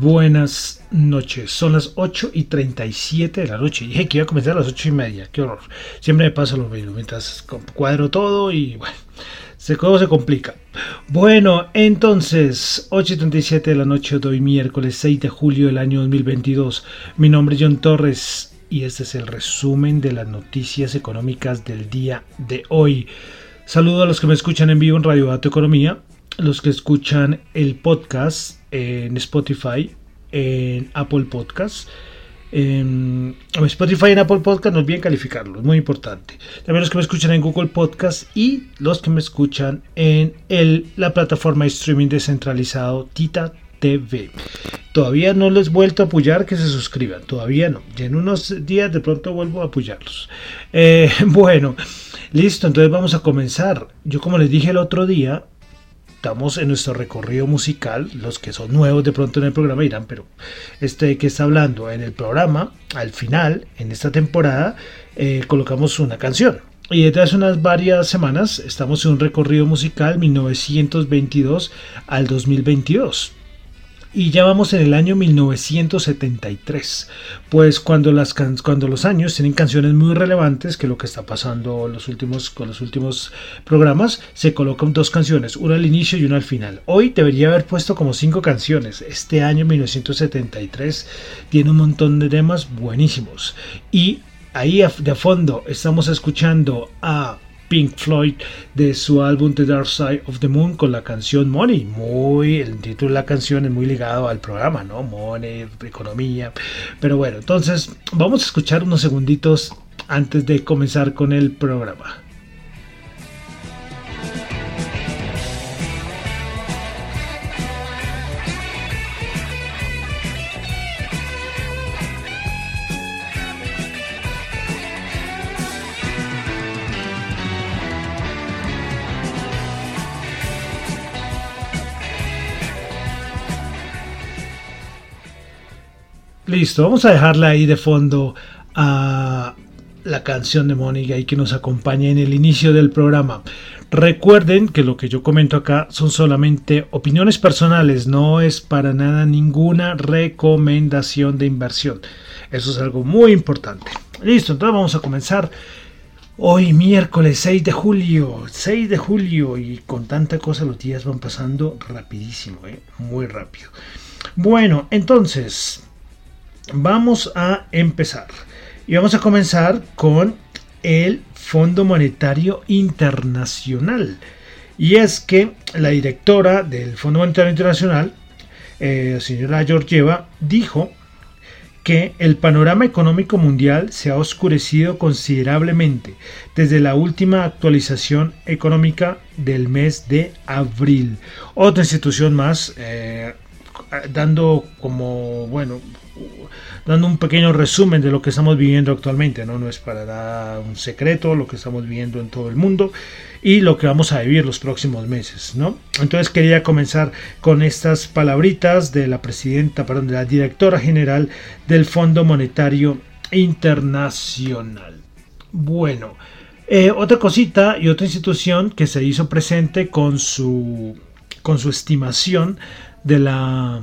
Buenas noches. Son las 8 y 37 de la noche. Dije que iba a comenzar a las 8 y media. Qué horror. Siempre me pasa lo mismo. Mientras cuadro todo y bueno, se, todo se complica. Bueno, entonces, 8 y 37 de la noche de hoy, miércoles 6 de julio del año 2022. Mi nombre es John Torres y este es el resumen de las noticias económicas del día de hoy. Saludo a los que me escuchan en vivo en Radio Dato Economía, los que escuchan el podcast en Spotify, en Apple Podcasts. En Spotify y en Apple Podcast no olviden calificarlo, es muy importante. También los que me escuchan en Google Podcast y los que me escuchan en el, la plataforma de streaming descentralizado Tita TV. Todavía no les he vuelto a apoyar que se suscriban, todavía no. Ya en unos días de pronto vuelvo a apoyarlos. Eh, bueno, listo, entonces vamos a comenzar. Yo como les dije el otro día, estamos en nuestro recorrido musical. Los que son nuevos de pronto en el programa dirán, pero este que está hablando en el programa, al final, en esta temporada, eh, colocamos una canción. Y desde hace unas varias semanas estamos en un recorrido musical 1922 al 2022 y ya vamos en el año 1973. Pues cuando, las cuando los años tienen canciones muy relevantes, que lo que está pasando los últimos, con los últimos programas, se colocan dos canciones, una al inicio y una al final. Hoy debería haber puesto como cinco canciones. Este año 1973 tiene un montón de temas buenísimos. Y ahí de fondo estamos escuchando a Pink Floyd de su álbum The Dark Side of the Moon con la canción Money. Muy, el título de la canción es muy ligado al programa, ¿no? Money, economía. Pero bueno, entonces vamos a escuchar unos segunditos antes de comenzar con el programa. Listo, vamos a dejarla ahí de fondo a la canción de Mónica y que nos acompañe en el inicio del programa. Recuerden que lo que yo comento acá son solamente opiniones personales, no es para nada ninguna recomendación de inversión. Eso es algo muy importante. Listo, entonces vamos a comenzar. Hoy miércoles 6 de julio, 6 de julio y con tanta cosa los días van pasando rapidísimo, ¿eh? muy rápido. Bueno, entonces, vamos a empezar. Y vamos a comenzar con el Fondo Monetario Internacional. Y es que la directora del Fondo Monetario Internacional, eh, señora Georgieva, dijo que el panorama económico mundial se ha oscurecido considerablemente desde la última actualización económica del mes de abril. Otra institución más eh, dando como, bueno, dando un pequeño resumen de lo que estamos viviendo actualmente, ¿no? No es para dar un secreto lo que estamos viviendo en todo el mundo y lo que vamos a vivir los próximos meses, ¿no? Entonces quería comenzar con estas palabritas de la presidenta, perdón, de la directora general del Fondo Monetario Internacional. Bueno, eh, otra cosita y otra institución que se hizo presente con su, con su estimación de la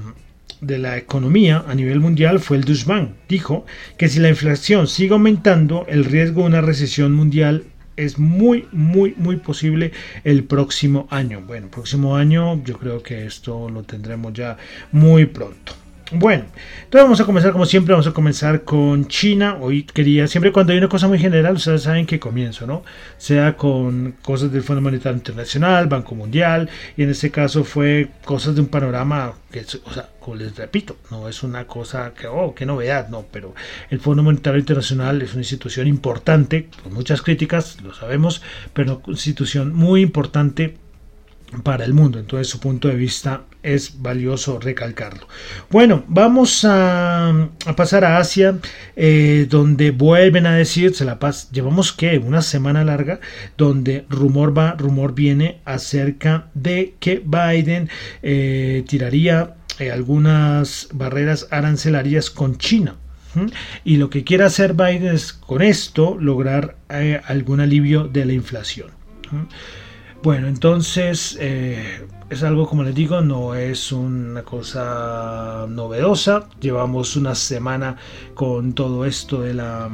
de la economía a nivel mundial fue el Deutsche Dijo que si la inflación sigue aumentando, el riesgo de una recesión mundial es muy, muy, muy posible el próximo año. Bueno, próximo año yo creo que esto lo tendremos ya muy pronto. Bueno, entonces vamos a comenzar como siempre, vamos a comenzar con China. Hoy quería, siempre cuando hay una cosa muy general, ustedes saben que comienzo, ¿no? Sea con cosas del Fondo Monetario Internacional, Banco Mundial, y en este caso fue cosas de un panorama que, o sea, les repito, no es una cosa que, oh, qué novedad, no, pero el Fondo Monetario Internacional es una institución importante, con muchas críticas, lo sabemos, pero una institución muy importante para el mundo. Entonces su punto de vista es valioso recalcarlo. Bueno, vamos a, pasar a Asia, eh, donde vuelven a decir, se la paz, llevamos que una semana larga, donde rumor va, rumor viene acerca de que Biden eh, tiraría eh, algunas barreras arancelarias con China. Y lo que quiere hacer Biden es con esto lograr algún alivio de la inflación. Bueno, entonces eh, es algo, como les digo, no es una cosa novedosa. Llevamos una semana con todo esto de la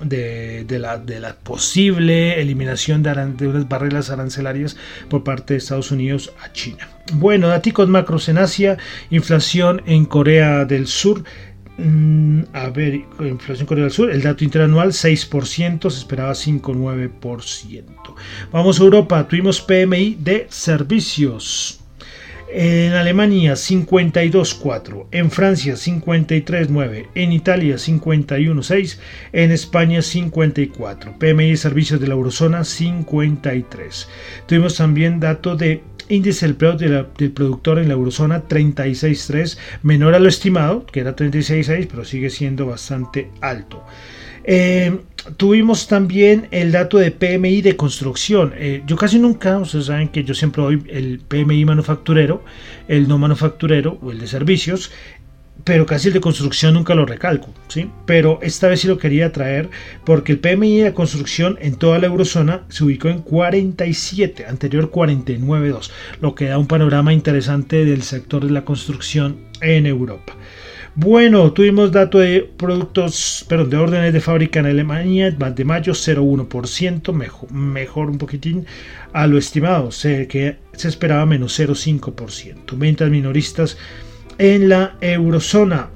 de, la, de la, posible eliminación de, de, unas barreras arancelarias por parte de Estados Unidos a China. Bueno, datos macros en Asia, inflación en Corea del Sur Mm, a ver, inflación Corea del Sur, el dato interanual 6%, se esperaba 5,9%. Vamos a Europa, tuvimos PMI de servicios. En Alemania 52.4, en Francia 53.9, en Italia 51.6, en España 54, PMI de servicios de la eurozona 53. Tuvimos también dato de índice del precio del productor en la eurozona 36.3, menor a lo estimado, que era 36.6, pero sigue siendo bastante alto. Eh, tuvimos también el dato de PMI de construcción. Eh, yo casi nunca, ustedes saben que yo siempre doy el PMI manufacturero, el no manufacturero o el de servicios pero casi el de construcción nunca lo recalco, ¿sí? Pero esta vez sí lo quería traer porque el PMI de construcción en toda la eurozona se ubicó en 47, anterior 49.2, lo que da un panorama interesante del sector de la construcción en Europa. Bueno, tuvimos dato de productos, perdón, de órdenes de fábrica en Alemania de mayo 0,1%, mejor, mejor un poquitín a lo estimado, sé que se esperaba menos 0,5%. Ventas minoristas en la eurozona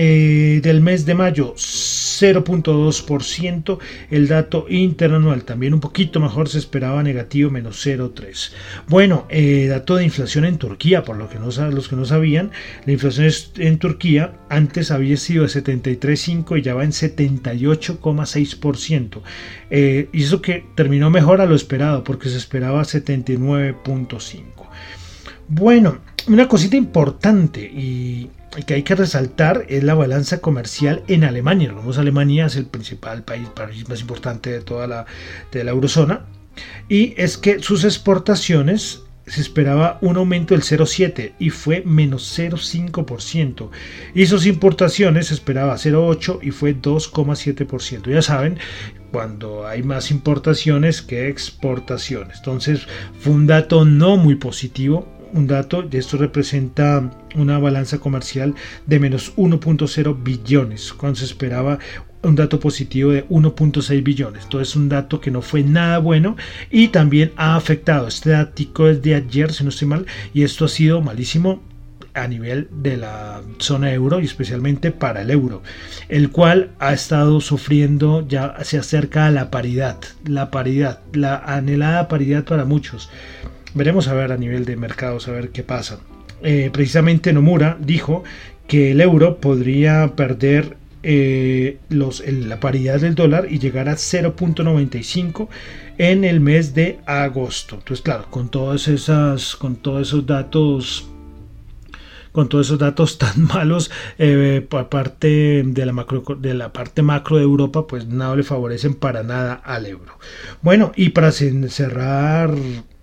eh, del mes de mayo 0.2%, el dato interanual también un poquito mejor, se esperaba negativo menos 0.3. Bueno, eh, dato de inflación en Turquía, por lo que no, los que no sabían, la inflación en Turquía antes había sido de 73.5 y ya va en 78,6%. Eh, y que terminó mejor a lo esperado, porque se esperaba 79.5. Bueno, una cosita importante y que hay que resaltar es la balanza comercial en Alemania. Alemania es el principal país, más importante de toda la, de la eurozona. Y es que sus exportaciones se esperaba un aumento del 0,7 y fue menos 0,5%. Y sus importaciones se esperaba 0,8 y fue 2,7%. Ya saben, cuando hay más importaciones que exportaciones. Entonces fue un dato no muy positivo un dato, y esto representa una balanza comercial de menos 1.0 billones, cuando se esperaba un dato positivo de 1.6 billones. Entonces un dato que no fue nada bueno y también ha afectado. Este dato es de ayer, si no estoy mal, y esto ha sido malísimo a nivel de la zona euro y especialmente para el euro, el cual ha estado sufriendo, ya se acerca a la paridad, la paridad, la anhelada paridad para muchos. Veremos a ver a nivel de mercados, a ver qué pasa. Eh, precisamente Nomura dijo que el euro podría perder eh, los, la paridad del dólar y llegar a 0.95 en el mes de agosto. Entonces, claro, con todas esas, con todos esos datos con todos esos datos tan malos eh, por parte de la macro de la parte macro de Europa pues no le favorecen para nada al euro bueno y para cerrar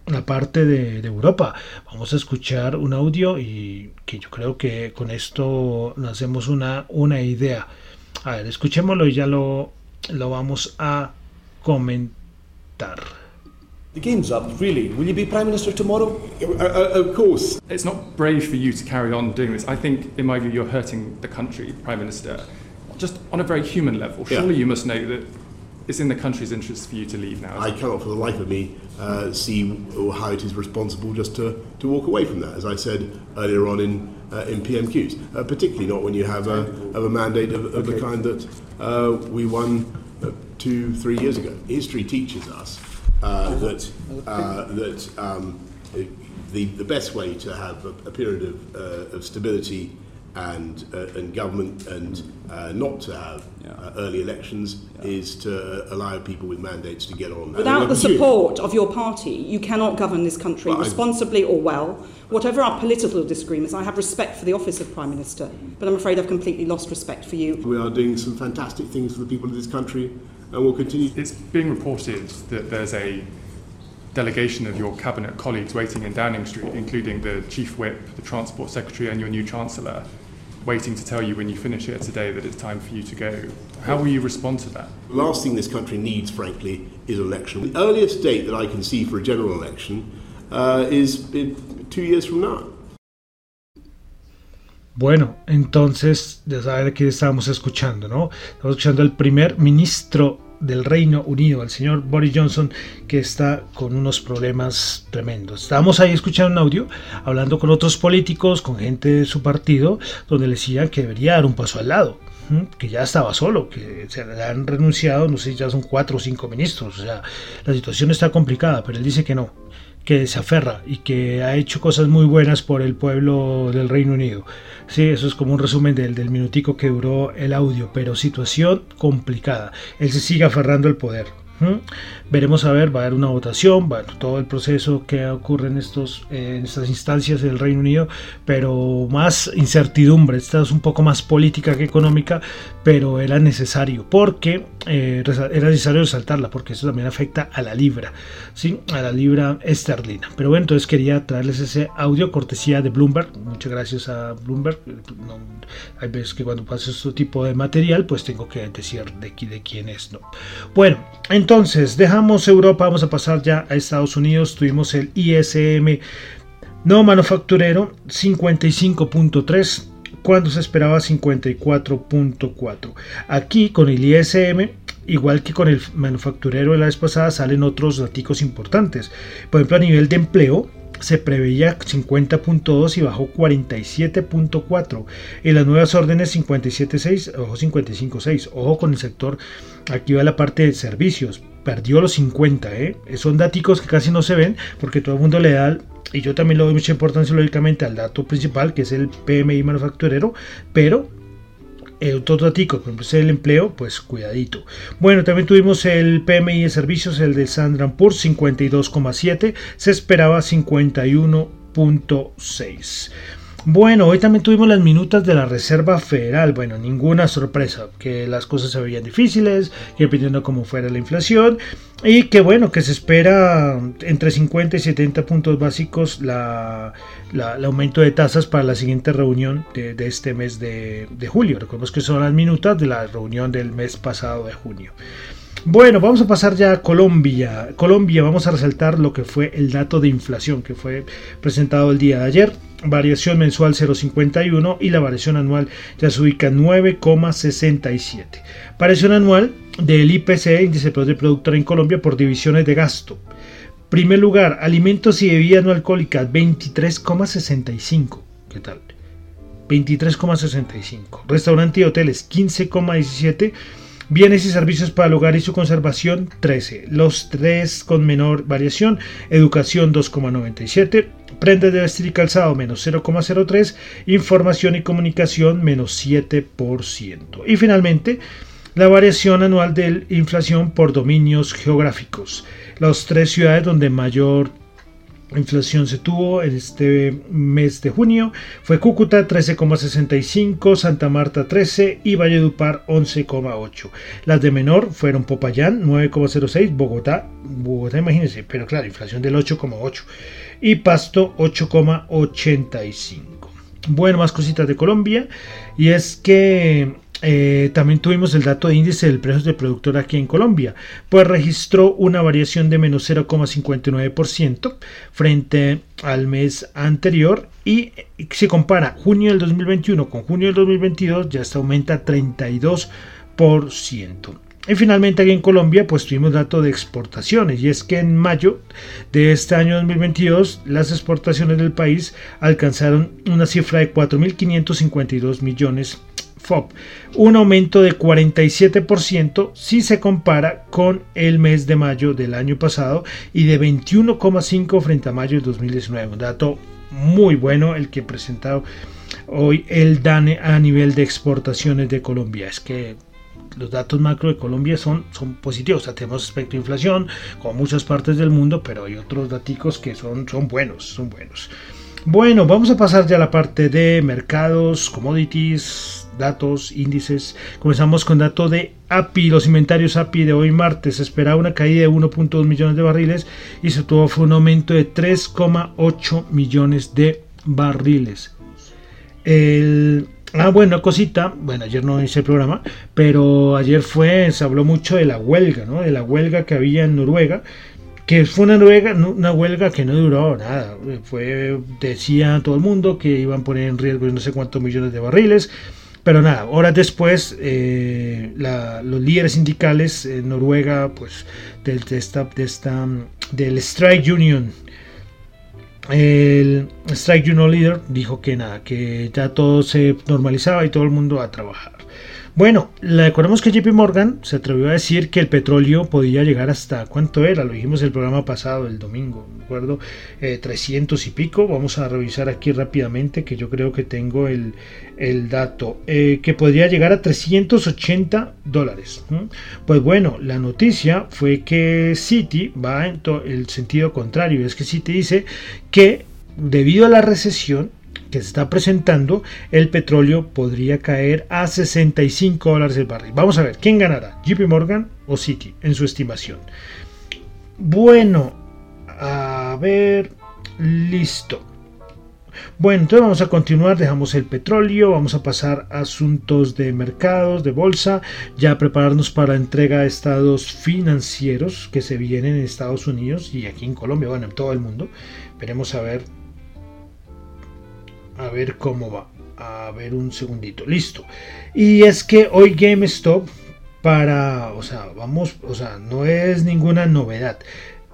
la parte de, Europa. Vamos a escuchar un audio y que yo creo que con esto nos hacemos una, una idea. A ver, escuchémoslo y ya lo, lo vamos a comentar. The game's up, really. Will you be Prime Minister tomorrow? Uh, uh, of course. It's not brave for you to carry on doing this. I think, in my view, you're hurting the country, Prime Minister. Just on a very human level. Surely yeah. you must know that it's in the country's interest for you to leave now. I cannot, for the life of me, uh, see how it is responsible just to, to walk away from that. As I said earlier on in uh, in PMQs, uh, particularly not when you have a, have a mandate of, of okay. the kind that uh, we won uh, two, three years ago. History teaches us uh, that that um, the the best way to have a, a period of, of stability and uh, and government and uh, not to have yeah. uh, early elections yeah. is to allow people with mandates to get on. Without the support of your party, you cannot govern this country well, responsibly or well. Whatever our political disagreements, I have respect for the office of Prime Minister, but I'm afraid I've completely lost respect for you. We are doing some fantastic things for the people of this country, and we'll continue. It's being reported that there's a delegation of your cabinet colleagues waiting in Downing Street, including the chief whip, the transport secretary, and your new chancellor waiting to tell you when you finish here today that it's time for you to go. How will you respond to that? The last thing this country needs, frankly, is election. The earliest date that I can see for a general election uh, is two years from now. Bueno, entonces ya saben que estábamos escuchando, ¿no? Estamos escuchando al primer ministro del Reino Unido, al señor Boris Johnson, que está con unos problemas tremendos. Estábamos ahí escuchando un audio, hablando con otros políticos, con gente de su partido, donde le decían que debería dar un paso al lado, que ya estaba solo, que se le han renunciado, no sé, ya son cuatro o cinco ministros, o sea, la situación está complicada, pero él dice que no, que se aferra y que ha hecho cosas muy buenas por el pueblo del Reino Unido. Sí, eso es como un resumen del, del minutico que duró el audio, pero situación complicada. Él se sigue aferrando al poder. Veremos a ver, va a haber una votación, bueno, todo el proceso que ocurre en, estos, en estas instancias del Reino Unido, pero más incertidumbre, esta es un poco más política que económica, pero era necesario, porque eh, era necesario resaltarla, porque eso también afecta a la libra, ¿sí? a la libra esterlina. Pero bueno, entonces quería traerles ese audio cortesía de Bloomberg, muchas gracias a Bloomberg, hay veces que cuando pasa este tipo de material, pues tengo que decir de, quién es, ¿no? Bueno, entonces, dejamos Europa, vamos a pasar ya a Estados Unidos. Tuvimos el ISM no manufacturero 55.3 cuando se esperaba 54.4. Aquí con el ISM igual que con el manufacturero de la vez pasada, salen otros datos importantes. Por ejemplo, a nivel de empleo, se preveía 50.2 y bajó 47.4. En las nuevas órdenes 57.6, ojo 55.6. Ojo con el sector, aquí va la parte de servicios. Perdió los 50, ¿eh? Son datos que casi no se ven porque todo el mundo le da y yo también le doy mucha importancia lógicamente al dato principal que es el PMI manufacturero, pero el otro ratico, por ejemplo, el empleo, pues cuidadito. Bueno, también tuvimos el PMI de servicios, el de Sandran Poor's 52,7, se esperaba 51.6. Bueno, hoy también tuvimos las minutas de la Reserva Federal. Bueno, ninguna sorpresa, que las cosas se veían difíciles, que dependiendo cómo fuera la inflación, y que bueno, que se espera entre 50 y 70 puntos básicos la, el aumento de tasas para la siguiente reunión de, este mes de, de julio. Recordemos que son las minutas de la reunión del mes pasado de junio. Bueno, vamos a pasar ya a Colombia. Colombia, vamos a resaltar lo que fue el dato de inflación que fue presentado el día de ayer variación mensual 0,51 y la variación anual ya se ubica 9,67. Variación anual del IPC, índice de productor en Colombia, por divisiones de gasto. Primer lugar, alimentos y bebidas no alcohólicas, 23,65. ¿Qué tal? 23,65. Restaurante y hoteles, 15,17 Bienes y servicios para el hogar y su conservación 13. Los tres con menor variación. Educación 2,97. Prendas de vestir y calzado menos 0,03. Información y comunicación menos 7%. Y finalmente, la variación anual de inflación por dominios geográficos. Las tres ciudades donde mayor inflación se tuvo en este mes de junio fue Cúcuta 13,65, Santa Marta 13 y Valledupar 11,8. Las de menor fueron Popayán 9,06, Bogotá, Bogotá imagínense, pero claro, inflación del 8,8 y Pasto 8,85. Bueno, más cositas de Colombia y es que eh, también tuvimos el dato de índice del precio del productor aquí en Colombia, pues registró una variación de menos 0,59% frente al mes anterior y si compara junio del 2021 con junio del 2022 ya está aumenta 32%. Y finalmente aquí en Colombia pues tuvimos dato de exportaciones y es que en mayo de este año 2022 las exportaciones del país alcanzaron una cifra de 4.552 millones Un aumento de 47% si se compara con el mes de mayo del año pasado y de 21,5 frente a mayo de 2019. Un dato muy bueno el que he presentado hoy el DANE a nivel de exportaciones de Colombia. Es que los datos macro de Colombia son, son positivos. tenemos aspecto de inflación, como muchas partes del mundo, pero hay otros datos que son, son buenos, son buenos. Bueno, vamos a pasar ya a la parte de mercados, commodities, datos, índices. Comenzamos con dato de API. Los inventarios API de hoy martes esperaba una caída de 1.2 millones de barriles y se tuvo fue un aumento de 3,8 millones de barriles. El, ah, bueno, cosita. Bueno, ayer no hice el programa, pero ayer fue, se habló mucho de la huelga, ¿no? De la huelga que había en Noruega que fue una huelga, una huelga que no duró nada. Fue, decía todo el mundo que iban a poner en riesgo no sé cuántos millones de barriles. Pero nada, horas después, eh, los líderes sindicales en Noruega, pues, del, de esta, de esta, del Strike Union, el Strike Union Leader dijo que nada, que ya todo se normalizaba y todo el mundo a trabajar. Bueno, recordemos que JP Morgan se atrevió a decir que el petróleo podía llegar hasta, ¿cuánto era? Lo dijimos el programa pasado, el domingo, ¿me acuerdo? 300 eh, y pico. Vamos a revisar aquí rápidamente, que yo creo que tengo el, dato, eh, que podría llegar a 380 dólares. Pues bueno, la noticia fue que Citi va en el sentido contrario, es que Citi dice que debido a la recesión, que se está presentando, el petróleo podría caer a 65 dólares el barril. Vamos a ver, ¿quién ganará? ¿JP Morgan o Citi en su estimación? Bueno, a ver, listo. Bueno, entonces vamos a continuar, dejamos el petróleo, vamos a pasar a asuntos de mercados, de bolsa, ya prepararnos para entrega de estados financieros que se vienen en Estados Unidos y aquí en Colombia, bueno, en todo el mundo. Veremos a ver a ver cómo va. A ver un segundito. Listo. Y es que hoy GameStop para, o sea, vamos, o sea, no es ninguna novedad.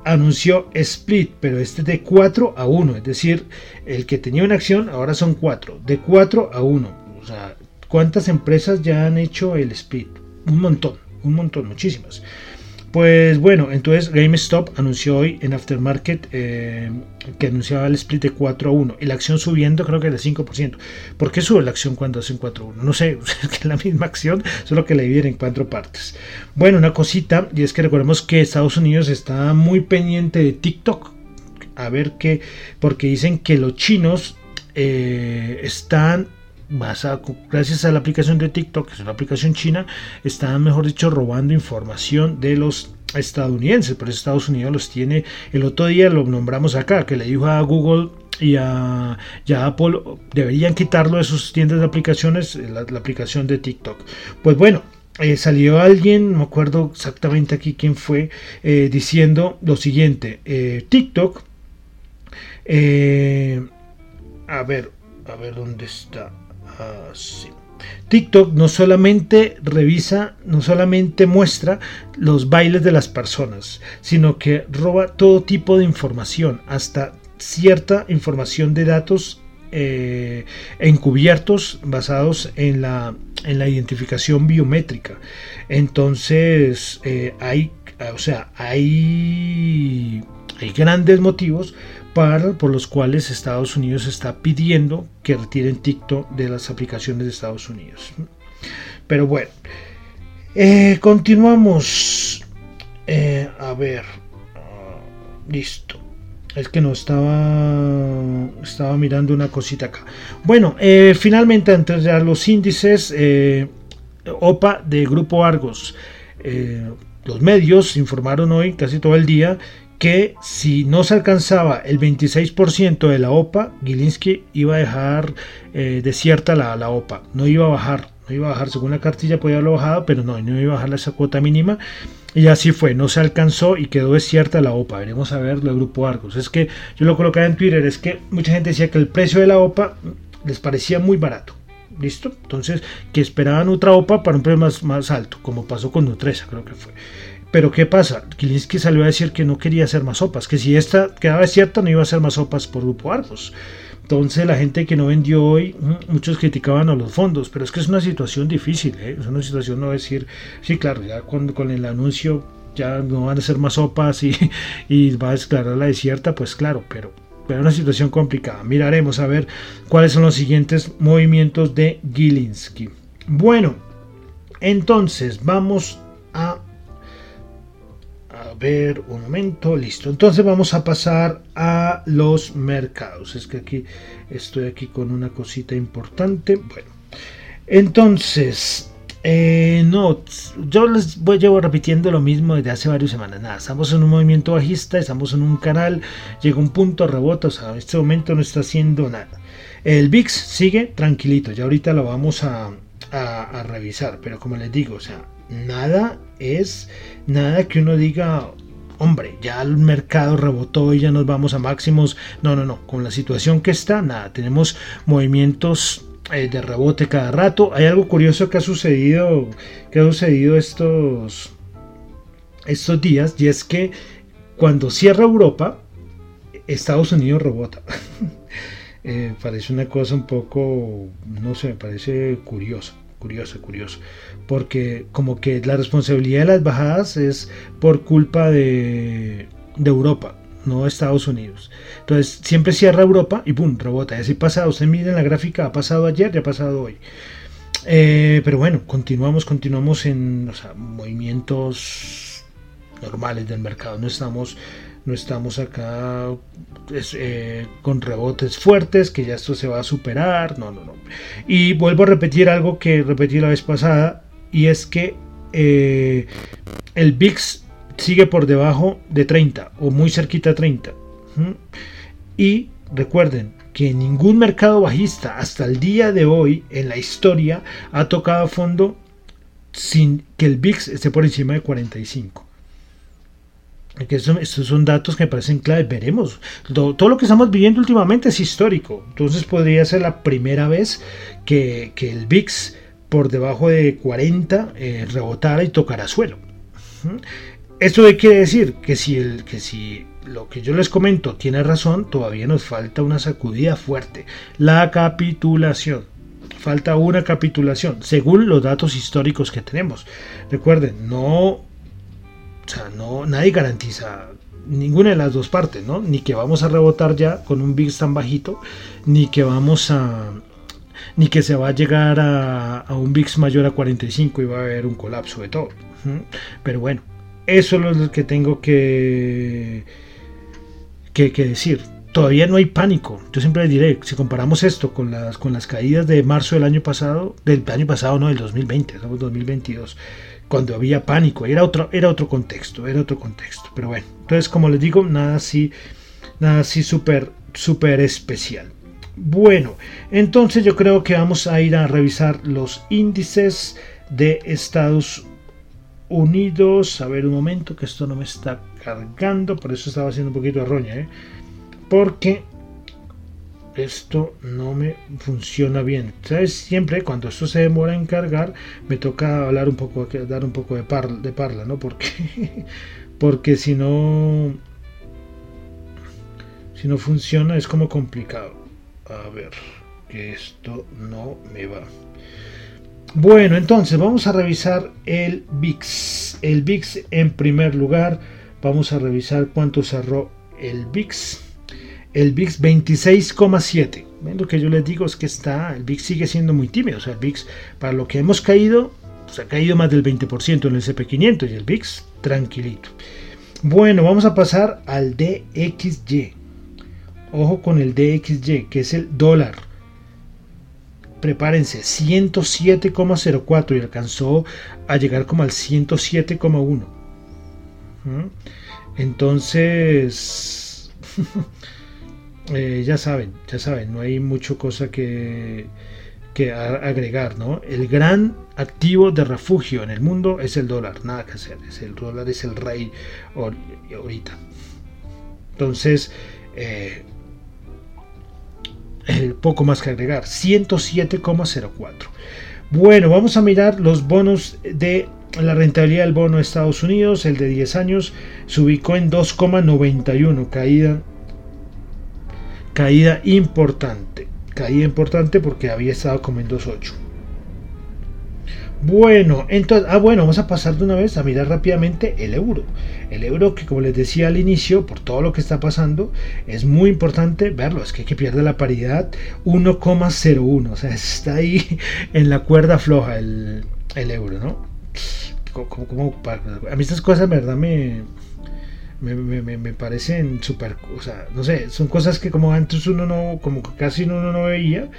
Anunció split, pero este de 4 a 1, es decir, el que tenía una acción ahora son 4, de 4 a 1. O sea, ¿cuántas empresas ya han hecho el split? Un montón, un montón, muchísimas. Pues bueno, entonces GameStop anunció hoy en Aftermarket eh, que anunciaba el split de 4 a 1 y la acción subiendo creo que de 5%. ¿Por qué sube la acción cuando hacen 4 a 1? No sé, es que es la misma acción, solo que la dividen en cuatro partes. Bueno, una cosita, y es que recordemos que Estados Unidos está muy pendiente de TikTok. A ver qué, porque dicen que los chinos eh, están gracias a la aplicación de TikTok, que es una aplicación china, están, mejor dicho, robando información de los estadounidenses. Por eso Estados Unidos los tiene. El otro día lo nombramos acá, que le dijo a Google y a, Apple, deberían quitarlo de sus tiendas de aplicaciones, la, aplicación de TikTok. Pues bueno. Eh, salió alguien, no me acuerdo exactamente aquí quién fue, eh, diciendo lo siguiente, eh, TikTok, a ver, a ver dónde está, Ah, TikTok no solamente revisa, no solamente muestra los bailes de las personas, sino que roba todo tipo de información, hasta cierta información de datos eh, encubiertos basados en la en la identificación biométrica. Entonces, eh, hay, o sea, hay, hay grandes motivos por los cuales Estados Unidos está pidiendo que retiren TikTok de las aplicaciones de Estados Unidos. Pero bueno, eh, continuamos. Eh, a ver, ah, listo. Es que no estaba estaba mirando una cosita acá. Bueno, eh, finalmente de los índices OPA de Grupo Argos. los medios informaron hoy casi todo el día que si no se alcanzaba el 26% de la OPA, Gilinski iba a dejar eh, desierta la, la, OPA, no iba a bajar, no iba a bajar, según la cartilla podía haberlo bajado, pero no, no iba a bajar esa cuota mínima. Y así fue, no se alcanzó y quedó desierta la OPA. Veremos a ver el grupo Argos. Es que yo lo colocaba en Twitter, es que mucha gente decía que el precio de la OPA les parecía muy barato. ¿Listo? Entonces, que esperaban otra OPA para un precio más, más alto, como pasó con Nutresa, creo que fue. Pero ¿qué pasa? Kilinski salió a decir que no quería hacer más sopas, que si esta quedaba cierta no iba a hacer más sopas por Grupo Argos. Entonces la gente que no vendió hoy, mm, muchos criticaban a los fondos, pero es que es una situación difícil, ¿eh? es una situación no decir, sí, claro, ya cuando con el anuncio ya no van a ser más sopas y, va a declarar la desierta, pues claro, pero, pero una situación complicada. Miraremos a ver cuáles son los siguientes movimientos de Gilinski. Bueno, entonces vamos a ver un momento, listo. Entonces vamos a pasar a los mercados. Es que aquí estoy aquí con una cosita importante. Bueno, entonces, eh, no, yo les voy llevo repitiendo lo mismo desde hace varias semanas. Nada, estamos en un movimiento bajista, estamos en un canal, llega un punto, rebota, o sea, en este momento no está haciendo nada. El VIX sigue tranquilito, ya ahorita lo vamos a, a revisar, pero como les digo, o sea, nada es nada que uno diga, hombre, ya el mercado rebotó y ya nos vamos a máximos. No, no, no, con la situación que está, nada, tenemos movimientos eh, de rebote cada rato. Hay algo curioso que ha sucedido, que ha sucedido estos, estos días y es que cuando cierra Europa, Estados Unidos rebota. Eh, parece una cosa un poco, no sé, me parece curioso curioso, curioso. Porque como que la responsabilidad de las bajadas es por culpa de, de Europa, no Estados Unidos. Entonces siempre cierra Europa y ¡pum! rebota. Y así pasa, usted mira en la gráfica, ha pasado ayer y ha pasado hoy. Eh, pero bueno, continuamos, continuamos en movimientos normales del mercado. No estamos no estamos acá eh, con rebotes fuertes, que ya esto se va a superar, no, no, no. Y vuelvo a repetir algo que repetí la vez pasada, y es que eh, el VIX sigue por debajo de 30 o muy cerquita a 30. Y recuerden que ningún mercado bajista hasta el día de hoy en la historia ha tocado a fondo sin que el VIX esté por encima de 45 que estos son datos que me parecen claves. Veremos. Todo, lo que estamos viviendo últimamente es histórico. Entonces podría ser la primera vez que, el VIX por debajo de 40 eh, rebotara y tocara suelo. Esto quiere decir que si, el, que si lo que yo les comento tiene razón, todavía nos falta una sacudida fuerte. La capitulación. Falta una capitulación, según los datos históricos que tenemos. Recuerden, no o sea, no, nadie garantiza ninguna de las dos partes, ¿no? Ni que vamos a rebotar ya con un VIX tan bajito, ni que vamos a ni que se va a llegar a, un VIX mayor a 45 y va a haber un colapso de todo. Pero bueno, eso es lo que tengo que, que, que decir. Todavía no hay pánico. Yo siempre les diré, si comparamos esto con las, con las caídas de marzo del año pasado, del año pasado, no, del 2020, estamos 2022 cuando había pánico, era otro, era otro contexto, era otro contexto. Pero bueno, entonces como les digo, nada así, nada así súper, especial. Bueno, entonces yo creo que vamos a ir a revisar los índices de Estados Unidos. A ver un momento, que esto no me está cargando, por eso estaba haciendo un poquito de roña, ¿eh? porque esto no me funciona bien. ¿Sabes? Siempre cuando esto se demora en cargar, me toca hablar un poco, dar un poco de, parla, de parla ¿no? Porque, porque si no, si no funciona es como complicado. A ver, que esto no me va. Bueno, entonces vamos a revisar el VIX. El VIX en primer lugar, vamos a revisar cuánto cerró el VIX. El VIX 26,7. Lo que yo les digo es que está, el VIX sigue siendo muy tímido. O sea, el VIX, para lo que hemos caído, pues ha caído más del 20% en el SP500 y el VIX tranquilito. Bueno, vamos a pasar al DXY. Ojo con el DXY, que es el dólar. Prepárense, 107,04 y alcanzó a llegar como al 107,1. Entonces, eh, ya saben, ya saben, no hay mucho cosa que, que agregar, ¿no? El gran activo de refugio en el mundo es el dólar, nada que hacer, es el dólar es el rey ahorita. Entonces, eh, poco más que agregar, 107,04. Bueno, vamos a mirar los bonos de la rentabilidad del bono de Estados Unidos, el de 10 años, se ubicó en 2,91, caída, caída importante caída importante porque había estado como en 2.8. Bueno, entonces, ah, bueno, vamos a pasar de una vez a mirar rápidamente el euro. El euro que, como les decía al inicio, por todo lo que está pasando, es muy importante verlo. Es que, que pierde la paridad 1,01. O sea, está ahí en la cuerda floja el, euro, ¿no? Como, a mí estas cosas, verdad, me, me, me, me, parecen súper, o sea, no sé, son cosas que como antes uno no, como casi uno no veía,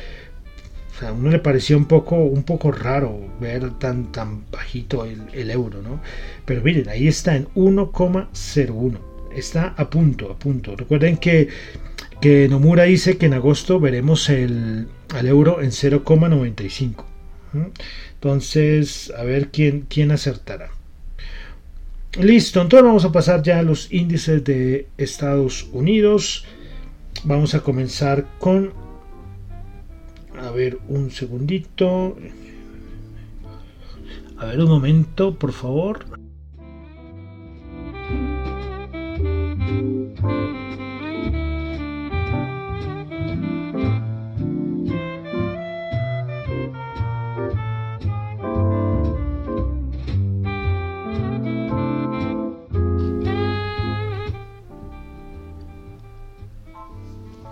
a uno le parecía un poco, un poco raro ver tan, tan bajito el, el euro, ¿no? Pero miren, ahí está en 1,01, está a punto, a punto. Recuerden que, que Nomura dice que en agosto veremos el, al euro en 0,95. Entonces, a ver quién, quién acertará. Listo, entonces vamos a pasar ya a los índices de Estados Unidos. Vamos a comenzar con... A ver, un segundito. A ver, un momento, por favor.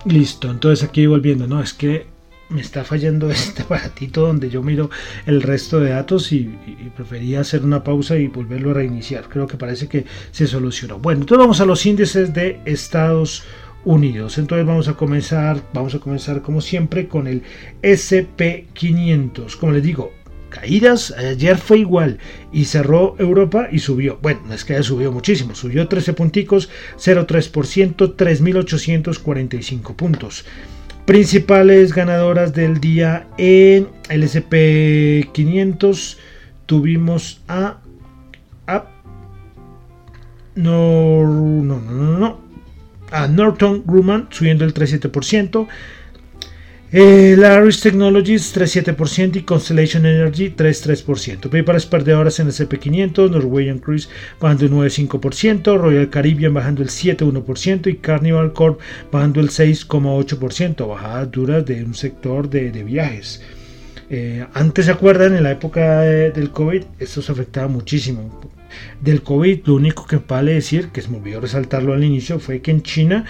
Listo, entonces aquí volviendo, no, es que me está fallando este aparatito donde yo miro el resto de datos y, prefería hacer una pausa y volverlo a reiniciar. Creo que parece que se solucionó. Bueno, entonces vamos a los índices de Estados Unidos. Entonces vamos a comenzar, vamos a comenzar como siempre con el SP500. Como les digo, caídas. Ayer fue igual y cerró Europa y subió. Bueno, no es que subido muchísimo, subió 13 punticos, 0,3%, 3.845 puntos. Principales ganadoras del día en el SP 500 tuvimos a, a no, no, no, no, a Norton Grumman subiendo el 3,7%. Eh, Laris Technologies 3,7% y Constellation Energy 3,3%. PayPal perdedoras en el CP500, Norwegian Cruise bajando el 9,5%, Royal Caribbean bajando el 7,1% y Carnival Corp bajando el 6,8%. Bajadas duras de un sector de, viajes. Eh, antes se acuerdan, en la época del COVID, esto se afectaba muchísimo. Del COVID, lo único que vale decir, que se me olvidó resaltarlo al inicio, fue que en China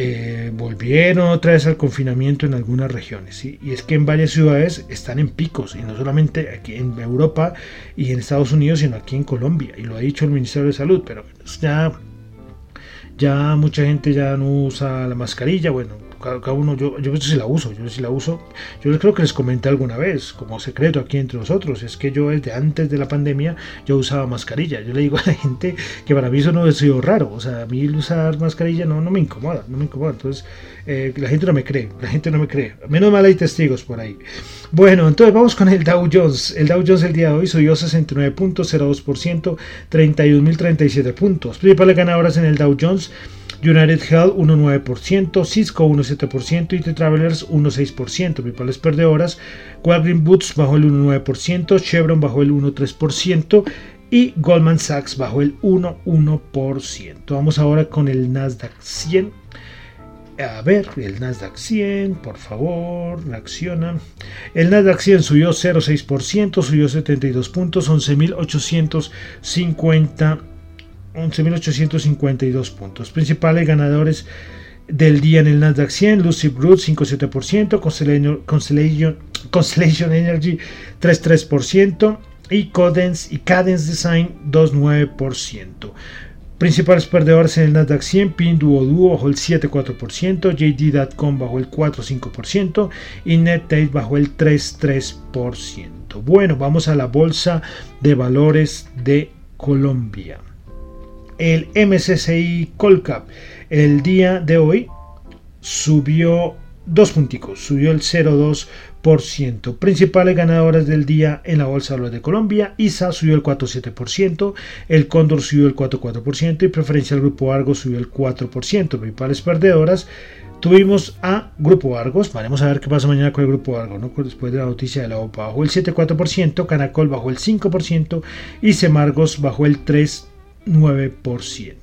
eh, volvieron otra vez al confinamiento en algunas regiones. Y es que en varias ciudades están en picos, y no solamente aquí en Europa y en Estados Unidos, sino aquí en Colombia. Y lo ha dicho el Ministerio de Salud, pero ya, ya mucha gente ya no usa la mascarilla. Bueno, cada, uno, yo, yo sí la uso, yo sí la uso. Yo creo que les comenté alguna vez, como secreto aquí entre nosotros, es que yo desde antes de la pandemia yo usaba mascarilla. Yo le digo a la gente que para mí eso no ha sido raro, o sea, a mí usar mascarilla no, no me incomoda, no me incomoda. Entonces, eh, la gente no me cree, la gente no me cree. Menos mal hay testigos por ahí. Bueno, entonces vamos con el Dow Jones. El Dow Jones el día de hoy subió 69.02%, 31.037 puntos. Principales ganadoras en el Dow Jones. United Health 1,9%, Cisco 1,7% y Travelers 1,6%. Principales perdedoras, Walgreens Boots bajó el 1,9%, Chevron bajó el 1,3% y Goldman Sachs bajó el 1,1%. Vamos ahora con el Nasdaq 100. a ver, el Nasdaq 100, por favor, reacciona. El Nasdaq 100 subió 0,6%, subió 72 puntos, 11.850 11.852 puntos. Principales ganadores del día en el Nasdaq 100, Lucid Group 5,7%, Constellation, Constellation, Constellation Energy 3,3% y Cadence, y Cadence Design 2,9%. Principales perdedores en el Nasdaq 100, Pinduoduo bajó el 7,4%, JD.com bajó el 4,5% y NetEase bajó el 3,3%. Bueno, vamos a la Bolsa de Valores de Colombia. El MSCI Colcap el día de hoy subió dos punticos, subió el 0,2%. Principales ganadoras del día en la Bolsa de de Colombia, ISA subió el 4,7%, el Cóndor subió el 4,4% y preferencia Grupo Argos subió el 4%. Principales perdedoras Tuvimos a Grupo Argos, vamos a ver qué pasa mañana con el Grupo Argos, ¿no? después de la noticia de la OPA, bajó el 7,4%, Canacol bajó el 5% y Semargos bajó el 3,9%.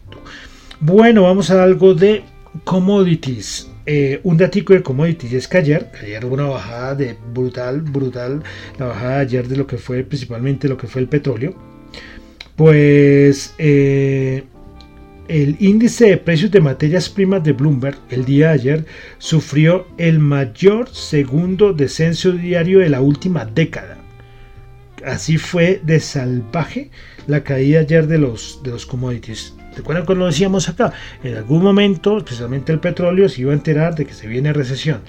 Bueno, vamos a algo de commodities. Eh, un datico de commodities es que ayer, ayer hubo una bajada de brutal, brutal, la bajada de ayer de lo que fue principalmente lo que fue el petróleo. Pues eh, el índice de precios de materias primas de Bloomberg el día de ayer sufrió el mayor segundo descenso diario de la última década. Así fue de salvaje la caída ayer de los, de los commodities. ¿Recuerdan cuando lo decíamos acá? En algún momento, especialmente el petróleo, se iba a enterar de que se viene recesión.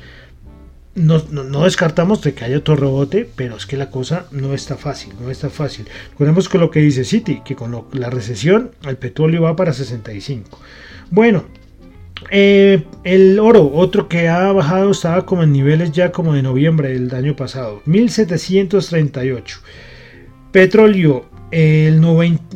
No, no, descartamos de que haya otro rebote, pero es que la cosa no está fácil, no está fácil. Recordemos con lo que dice City, que con la recesión el petróleo va para 65. Bueno, eh, el oro, otro que ha bajado, estaba como en niveles ya como de noviembre del año pasado, 1738. Petróleo el,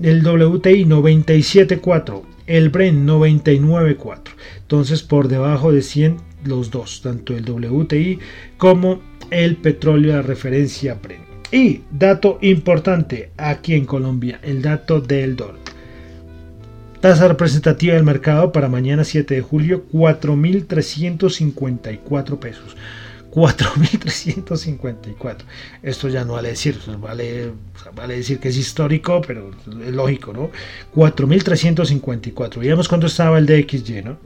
el WTI 97.4, el Brent 99.4. Entonces por debajo de 100 los dos, tanto el WTI como el petróleo de referencia Brent. Y dato importante aquí en Colombia, el dato del dólar. Tasa representativa del mercado para mañana 7 de julio, 4.354 pesos. 4.354. Esto ya no vale decir, vale, vale decir que es histórico, pero es lógico, ¿no? 4.354. Veamos cuánto estaba el DXY, ¿no?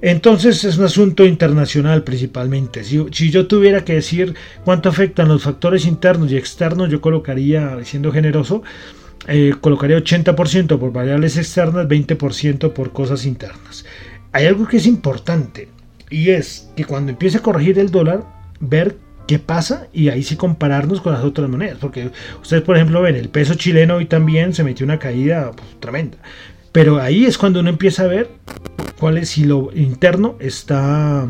Entonces es un asunto internacional principalmente. Si, si, yo tuviera que decir cuánto afectan los factores internos y externos, yo colocaría, siendo generoso, eh, colocaría 80% por variables externas, 20% por cosas internas. Hay algo que es importante y es que cuando empiece a corregir el dólar, ver qué pasa y ahí sí compararnos con las otras monedas. Porque ustedes, por ejemplo, ven, el peso chileno hoy también se metió una caída pues, tremenda. Pero ahí es cuando uno empieza a ver cuál es si lo interno está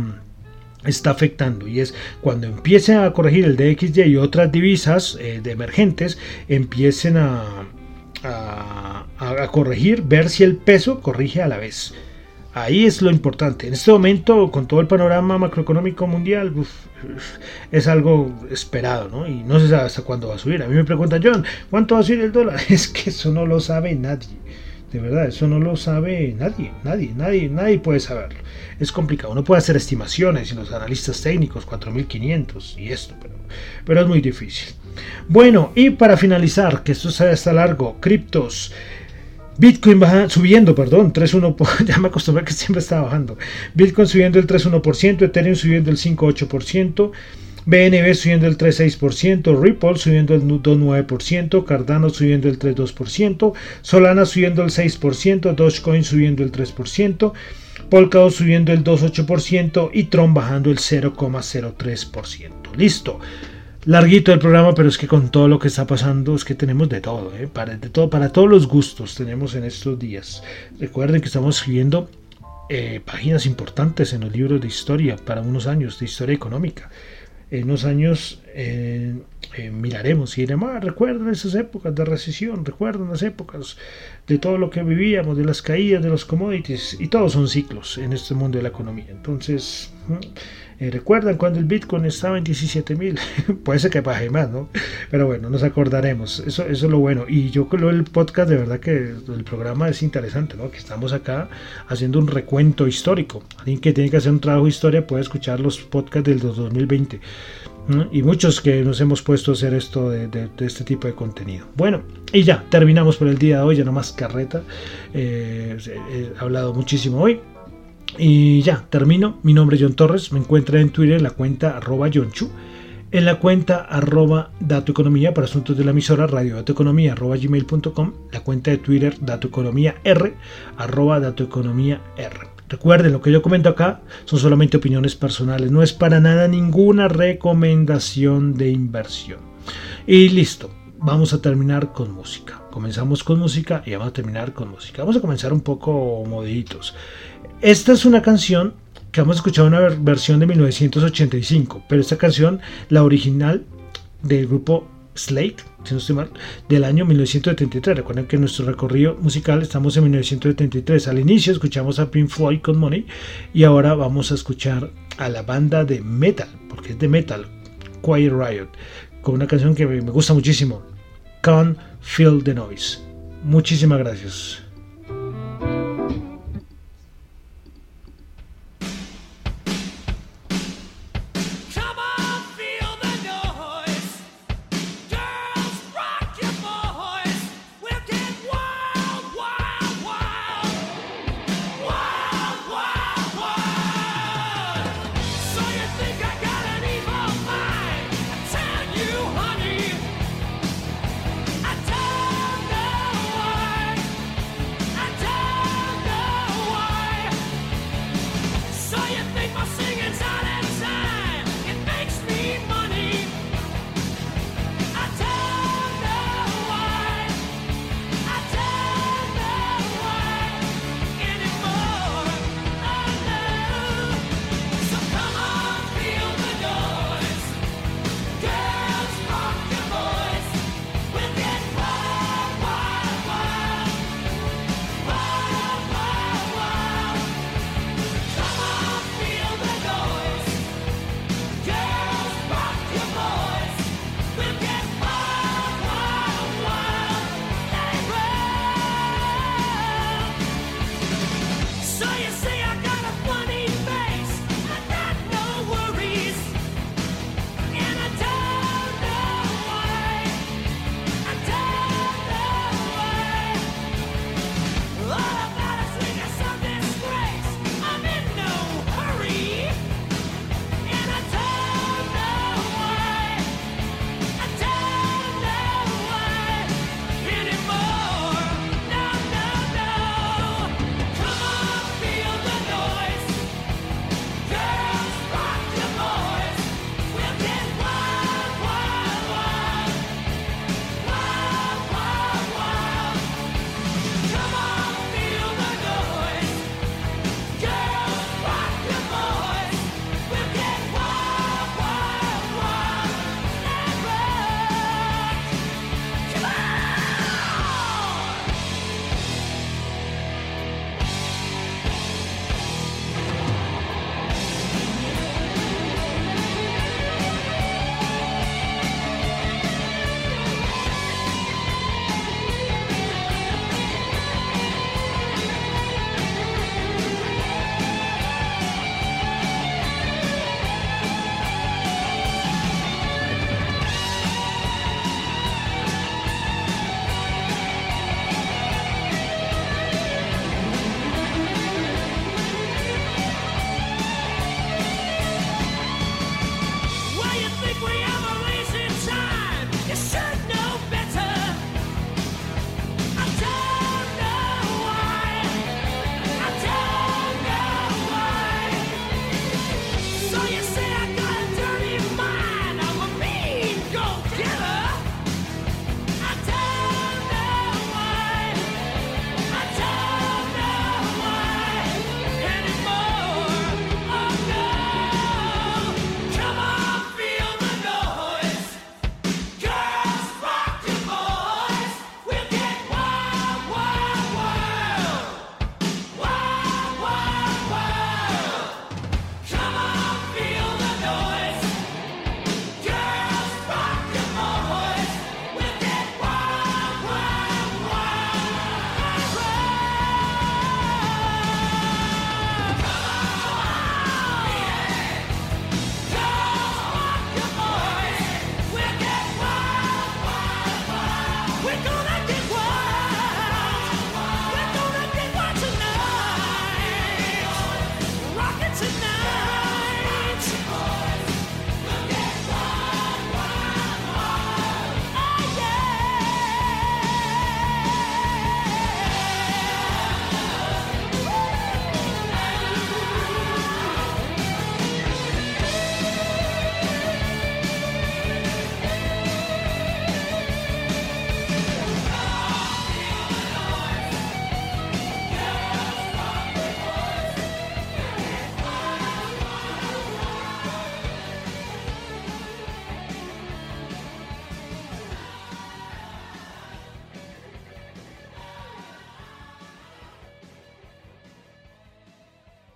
está afectando y es cuando empiece a corregir el DXY y otras divisas eh, de emergentes empiecen a, a corregir, ver si el peso corrige a la vez. Ahí es lo importante. En este momento, con todo el panorama macroeconómico mundial, es algo esperado, ¿no? Y no se sabe hasta cuándo va a subir. A mí me preguntan, John, ¿cuánto va a subir el dólar? Es que eso no lo sabe nadie. De verdad, eso no lo sabe nadie, nadie, nadie, nadie puede saberlo. Es complicado. Uno puede hacer estimaciones y los analistas técnicos, 4500 y esto, pero, pero es muy difícil. Bueno, y para finalizar, que esto sea está largo, criptos. Bitcoin subiendo, perdón, 3,1%, ya me acostumbré que siempre estaba bajando. Bitcoin subiendo el 3,1%, Ethereum subiendo el 5,8%, BNB subiendo el 3,6%, Ripple subiendo el 2,9%, Cardano subiendo el 3,2%, Solana subiendo el 6%, Dogecoin subiendo el 3%, Polkadot subiendo el 2,8% y Tron bajando el 0,03%. Listo larguito el programa, pero es que con todo lo que está pasando es que tenemos de todo, ¿eh? para, de todo, para todos los gustos tenemos en estos días. Recuerden que estamos escribiendo eh, páginas importantes en los libros de historia para unos años de historia económica. En unos años eh, miraremos y diremos, ah, recuerdan esas épocas de recesión, recuerdan las épocas de todo lo que vivíamos, de las caídas de los commodities, y todos son ciclos en este mundo de la economía. Entonces, Eh, ¿Recuerdan cuando el Bitcoin estaba en 17 mil? Puede ser que baje más, ¿no? Pero bueno, nos acordaremos. Eso, es lo bueno. Y yo creo el podcast, de verdad que el programa es interesante, ¿no? Que estamos acá haciendo un recuento histórico. Alguien que tiene que hacer un trabajo de historia puede escuchar los podcasts del 2020. Y muchos que nos hemos puesto a hacer esto de, este tipo de contenido. Bueno, y ya, terminamos por el día de hoy, ya no más carreta. Eh, he hablado muchísimo hoy. Y ya, termino. Mi nombre es John Torres. Me encuentra en Twitter la cuenta arroba Chu En la cuenta arroba Economía para asuntos de la emisora radio economía arroba gmail.com. La cuenta de Twitter Economía R arroba Economía R. Recuerden, lo que yo comento acá son solamente opiniones personales. No es para nada ninguna recomendación de inversión. Y listo. Vamos a terminar con música. Comenzamos con música y vamos a terminar con música. Vamos a comenzar un poco moditos. Esta es una canción que hemos escuchado una versión de 1985, pero esta canción, la original del grupo Slate, si no estoy mal, del año 1973. Recuerden que en nuestro recorrido musical estamos en 1973. Al inicio escuchamos a Pink Floyd con Money y ahora vamos a escuchar a la banda de metal, porque es de metal, Quiet Riot, con una canción que me gusta muchísimo, Can't Feel the Noise. Muchísimas gracias.